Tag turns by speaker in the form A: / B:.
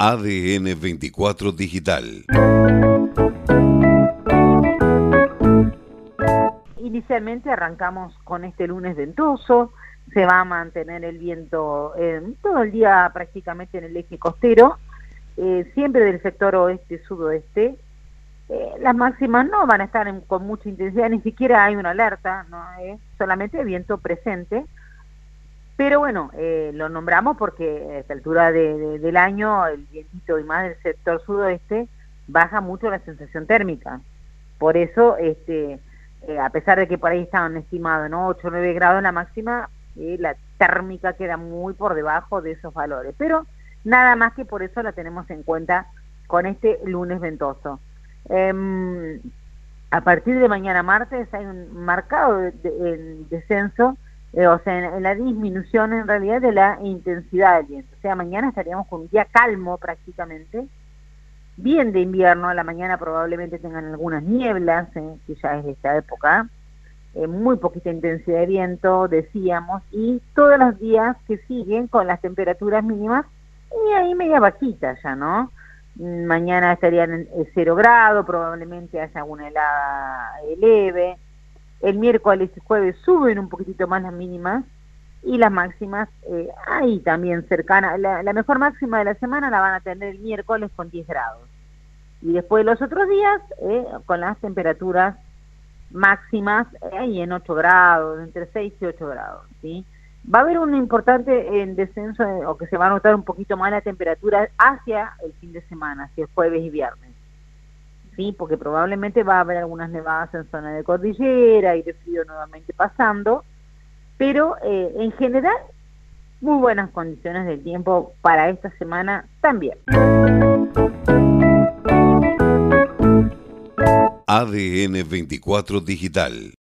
A: ADN 24 Digital.
B: Inicialmente arrancamos con este lunes ventoso, se va a mantener el viento eh, todo el día prácticamente en el eje costero, eh, siempre del sector oeste-sudoeste. Eh, las máximas no van a estar con mucha intensidad, ni siquiera hay una alerta, no es solamente viento presente. Pero bueno, eh, lo nombramos porque a esta altura del año el vientito y más del sector sudoeste baja mucho la sensación térmica. Por eso, este, eh, a pesar de que por ahí estaban estimados ¿no? 8 o 9 grados la máxima, eh, la térmica queda muy por debajo de esos valores. Pero nada más que por eso la tenemos en cuenta con este lunes ventoso. Em, a partir de mañana martes hay un marcado descenso eh, o sea, en, la disminución en realidad de la intensidad del viento. O sea, mañana estaríamos con un día calmo prácticamente, bien de invierno, a la mañana probablemente tengan algunas nieblas, eh, que ya es de esta época, eh, muy poquita intensidad de viento, decíamos, y todos los días que siguen con las temperaturas mínimas, y ahí media bajitas ya, ¿no? Mañana estarían en cero grado, probablemente haya alguna helada leve, el miércoles y jueves suben un poquitito más las mínimas y las máximas eh, ahí también cercanas. La, mejor máxima de la semana la van a tener el miércoles con 10 grados. Y después los otros días eh, con las temperaturas máximas eh, ahí en 8 grados, entre 6 y 8 grados. ¿sí? Va a haber un importante en descenso o que se va a notar un poquito más la temperatura hacia el fin de semana, hacia jueves y viernes. ¿Sí? porque probablemente va a haber algunas nevadas en zona de cordillera, de frío nuevamente pasando, pero eh, en general muy buenas condiciones del tiempo para esta semana también.
A: ADN 24 Digital